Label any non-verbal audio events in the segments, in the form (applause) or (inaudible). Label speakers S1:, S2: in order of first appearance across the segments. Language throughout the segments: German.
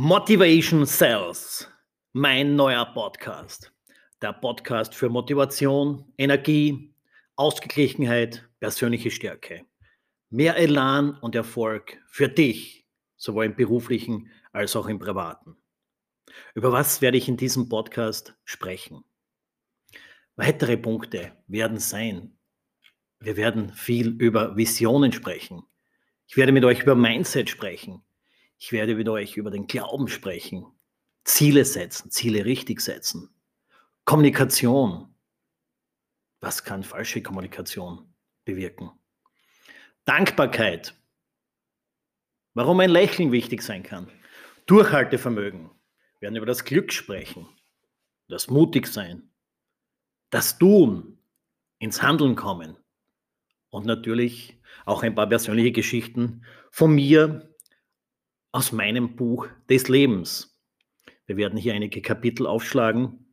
S1: Motivation Cells, mein neuer Podcast. Der Podcast für Motivation, Energie, Ausgeglichenheit, persönliche Stärke. Mehr Elan und Erfolg für dich, sowohl im beruflichen als auch im privaten. Über was werde ich in diesem Podcast sprechen? Weitere Punkte werden sein. Wir werden viel über Visionen sprechen. Ich werde mit euch über Mindset sprechen. Ich werde mit euch über den Glauben sprechen, Ziele setzen, Ziele richtig setzen, Kommunikation. Was kann falsche Kommunikation bewirken? Dankbarkeit. Warum ein Lächeln wichtig sein kann. Durchhaltevermögen. Wir werden über das Glück sprechen, das Mutigsein, das Tun, ins Handeln kommen und natürlich auch ein paar persönliche Geschichten von mir aus meinem Buch des Lebens. Wir werden hier einige Kapitel aufschlagen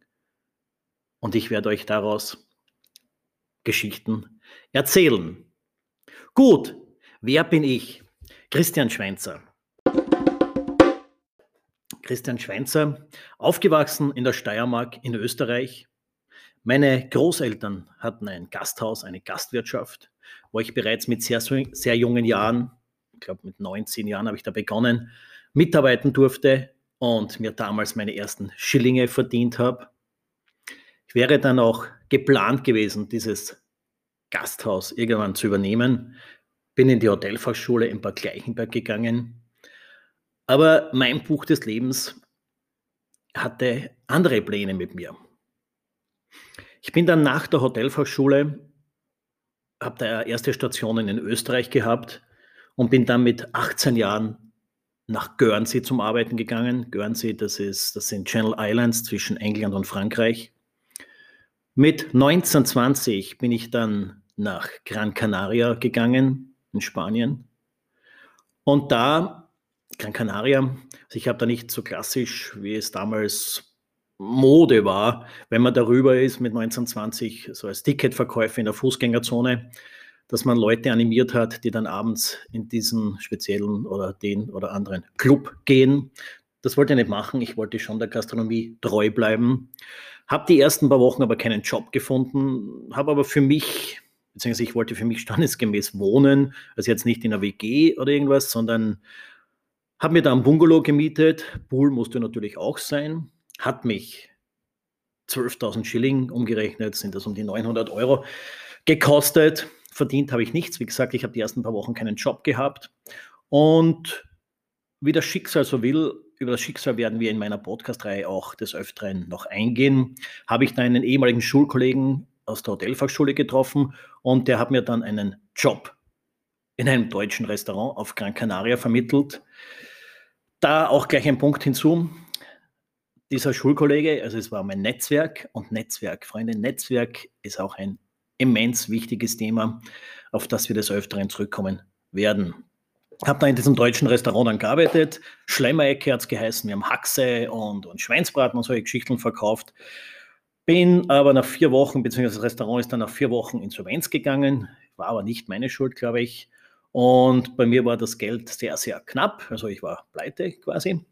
S1: und ich werde euch daraus Geschichten erzählen. Gut, wer bin ich? Christian Schweinzer. Christian Schweinzer, aufgewachsen in der Steiermark in Österreich. Meine Großeltern hatten ein Gasthaus, eine Gastwirtschaft, wo ich bereits mit sehr, sehr jungen Jahren ich glaube mit 19 Jahren habe ich da begonnen, mitarbeiten durfte und mir damals meine ersten Schillinge verdient habe. Ich wäre dann auch geplant gewesen, dieses Gasthaus irgendwann zu übernehmen. Bin in die Hotelfachschule in Bad Gleichenberg gegangen. Aber mein Buch des Lebens hatte andere Pläne mit mir. Ich bin dann nach der Hotelfachschule, habe da erste Stationen in Österreich gehabt, und bin dann mit 18 Jahren nach Guernsey zum Arbeiten gegangen. Guernsey, das, ist, das sind Channel Islands zwischen England und Frankreich. Mit 1920 bin ich dann nach Gran Canaria gegangen, in Spanien. Und da, Gran Canaria, also ich habe da nicht so klassisch, wie es damals Mode war, wenn man darüber ist mit 1920, so als Ticketverkäufer in der Fußgängerzone, dass man Leute animiert hat, die dann abends in diesen speziellen oder den oder anderen Club gehen. Das wollte ich nicht machen. Ich wollte schon der Gastronomie treu bleiben. Habe die ersten paar Wochen aber keinen Job gefunden, habe aber für mich, beziehungsweise ich wollte für mich (laughs) standesgemäß wohnen, also jetzt nicht in einer WG oder irgendwas, sondern habe mir da ein Bungalow gemietet. Pool musste natürlich auch sein. Hat mich 12.000 Schilling umgerechnet, sind das um die 900 Euro gekostet. Verdient habe ich nichts. Wie gesagt, ich habe die ersten paar Wochen keinen Job gehabt. Und wie das Schicksal so will, über das Schicksal werden wir in meiner Podcast-Reihe auch des Öfteren noch eingehen, habe ich da einen ehemaligen Schulkollegen aus der Hotelfachschule getroffen und der hat mir dann einen Job in einem deutschen Restaurant auf Gran Canaria vermittelt. Da auch gleich ein Punkt hinzu. Dieser Schulkollege, also es war mein Netzwerk und Netzwerk, Freunde, Netzwerk ist auch ein immens wichtiges Thema, auf das wir des Öfteren zurückkommen werden. Ich habe da in diesem deutschen Restaurant dann gearbeitet. Schlemmerecke hat es geheißen. Wir haben Haxe und, und Schweinsbraten und solche Geschichten verkauft. Bin aber nach vier Wochen, beziehungsweise das Restaurant ist dann nach vier Wochen insolvenz gegangen. War aber nicht meine Schuld, glaube ich. Und bei mir war das Geld sehr, sehr knapp. Also ich war pleite quasi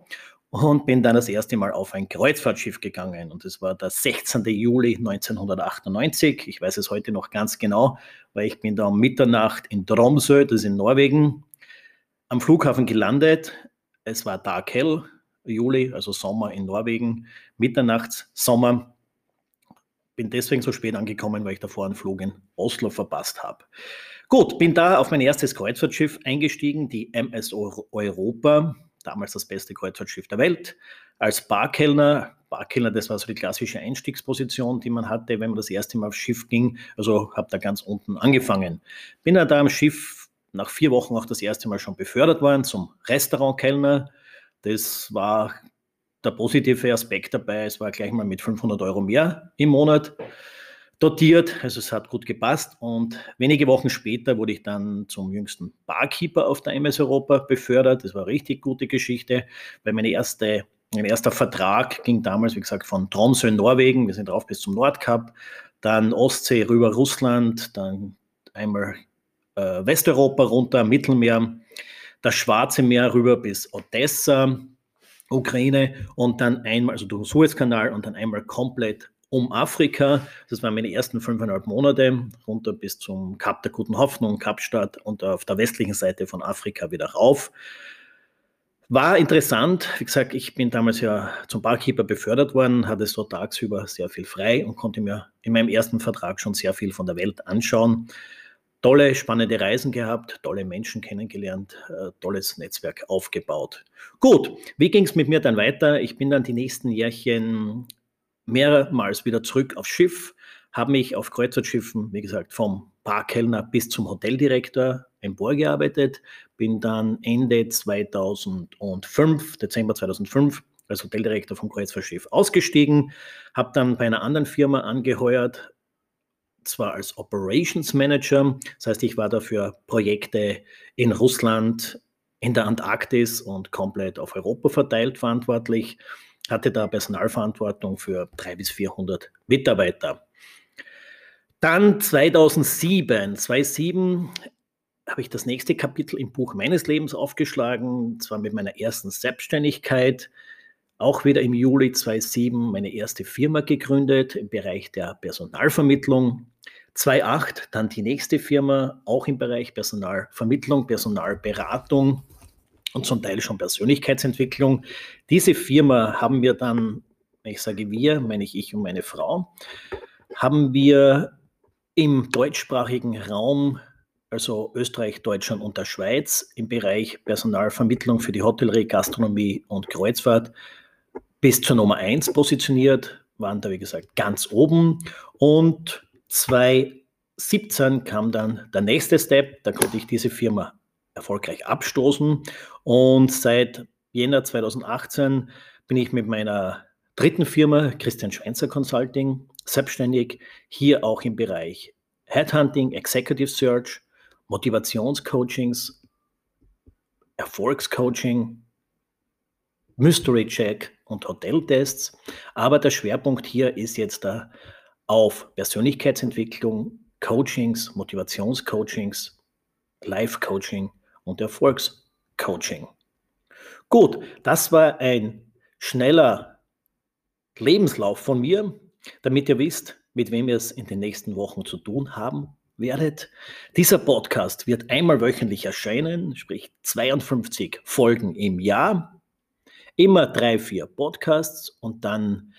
S1: und bin dann das erste Mal auf ein Kreuzfahrtschiff gegangen. Und es war der 16. Juli 1998. Ich weiß es heute noch ganz genau, weil ich bin da um Mitternacht in Tromsø, das ist in Norwegen, am Flughafen gelandet. Es war dark hell, Juli, also Sommer in Norwegen, Mitternachtssommer. Bin deswegen so spät angekommen, weil ich davor einen Flug in Oslo verpasst habe. Gut, bin da auf mein erstes Kreuzfahrtschiff eingestiegen, die MS Europa damals das beste Kreuzfahrtschiff der Welt, als Barkellner. Barkellner, das war so die klassische Einstiegsposition, die man hatte, wenn man das erste Mal aufs Schiff ging. Also habe da ganz unten angefangen. Bin ja da am Schiff nach vier Wochen auch das erste Mal schon befördert worden zum Restaurantkellner. Das war der positive Aspekt dabei. Es war gleich mal mit 500 Euro mehr im Monat dotiert. Also es hat gut gepasst. Und wenige Wochen später wurde ich dann zum jüngsten Barkeeper auf der MS Europa befördert. Das war eine richtig gute Geschichte, weil meine erste, mein erster Vertrag ging damals, wie gesagt, von Tromsø in Norwegen. Wir sind drauf bis zum Nordkap, dann Ostsee rüber Russland, dann einmal äh, Westeuropa runter, Mittelmeer, das Schwarze Meer rüber bis Odessa Ukraine und dann einmal, also durch den Suezkanal und dann einmal komplett um Afrika. Das waren meine ersten fünfeinhalb Monate, runter bis zum Kap der Guten Hoffnung, Kapstadt und auf der westlichen Seite von Afrika wieder rauf. War interessant. Wie gesagt, ich bin damals ja zum Barkeeper befördert worden, hatte so tagsüber sehr viel frei und konnte mir in meinem ersten Vertrag schon sehr viel von der Welt anschauen. Tolle, spannende Reisen gehabt, tolle Menschen kennengelernt, äh, tolles Netzwerk aufgebaut. Gut, wie ging es mit mir dann weiter? Ich bin dann die nächsten Jährchen mehrmals wieder zurück aufs Schiff, habe mich auf Kreuzfahrtschiffen, wie gesagt, vom Parkkellner bis zum Hoteldirektor emporgearbeitet, bin dann Ende 2005, Dezember 2005, als Hoteldirektor vom Kreuzfahrtschiff ausgestiegen, habe dann bei einer anderen Firma angeheuert, zwar als Operations Manager, das heißt, ich war dafür Projekte in Russland, in der Antarktis und komplett auf Europa verteilt verantwortlich hatte da Personalverantwortung für 300 bis 400 Mitarbeiter. Dann 2007, 2007 habe ich das nächste Kapitel im Buch meines Lebens aufgeschlagen, zwar mit meiner ersten Selbstständigkeit, auch wieder im Juli 2007 meine erste Firma gegründet im Bereich der Personalvermittlung. 2008 dann die nächste Firma, auch im Bereich Personalvermittlung, Personalberatung und zum Teil schon Persönlichkeitsentwicklung. Diese Firma haben wir dann, ich sage wir, meine ich ich und meine Frau, haben wir im deutschsprachigen Raum, also Österreich, Deutschland und der Schweiz, im Bereich Personalvermittlung für die Hotellerie, Gastronomie und Kreuzfahrt bis zur Nummer 1 positioniert, waren da wie gesagt ganz oben und 2017 kam dann der nächste Step, da konnte ich diese Firma erfolgreich abstoßen. Und seit Jänner 2018 bin ich mit meiner dritten Firma, Christian Schweinzer Consulting, selbstständig, hier auch im Bereich Headhunting, Executive Search, Motivationscoachings, Erfolgscoaching, Mystery Check und Hoteltests. Aber der Schwerpunkt hier ist jetzt da auf Persönlichkeitsentwicklung, Coachings, Motivationscoachings, Life-Coaching und Erfolgscoaching. Gut, das war ein schneller Lebenslauf von mir, damit ihr wisst, mit wem ihr es in den nächsten Wochen zu tun haben werdet. Dieser Podcast wird einmal wöchentlich erscheinen, sprich 52 Folgen im Jahr. Immer drei, vier Podcasts und dann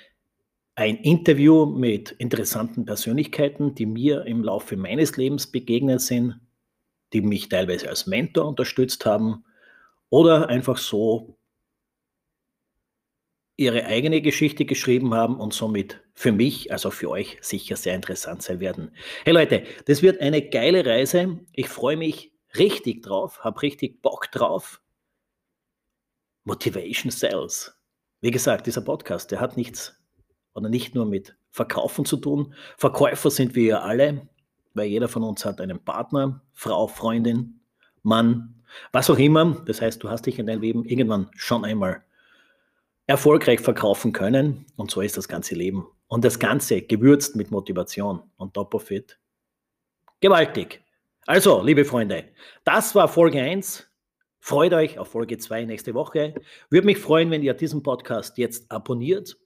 S1: ein Interview mit interessanten Persönlichkeiten, die mir im Laufe meines Lebens begegnet sind die mich teilweise als Mentor unterstützt haben oder einfach so ihre eigene Geschichte geschrieben haben und somit für mich, also für euch sicher sehr interessant sein werden. Hey Leute, das wird eine geile Reise. Ich freue mich richtig drauf, habe richtig Bock drauf. Motivation Sales. Wie gesagt, dieser Podcast, der hat nichts oder nicht nur mit Verkaufen zu tun. Verkäufer sind wir ja alle weil jeder von uns hat einen Partner, Frau, Freundin, Mann, was auch immer. Das heißt, du hast dich in deinem Leben irgendwann schon einmal erfolgreich verkaufen können und so ist das ganze Leben. Und das Ganze gewürzt mit Motivation und top of it. Gewaltig. Also, liebe Freunde, das war Folge 1. Freut euch auf Folge 2 nächste Woche. Würde mich freuen, wenn ihr diesen Podcast jetzt abonniert.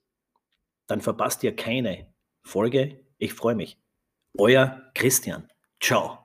S1: Dann verpasst ihr keine Folge. Ich freue mich. Euer Christian. Ciao.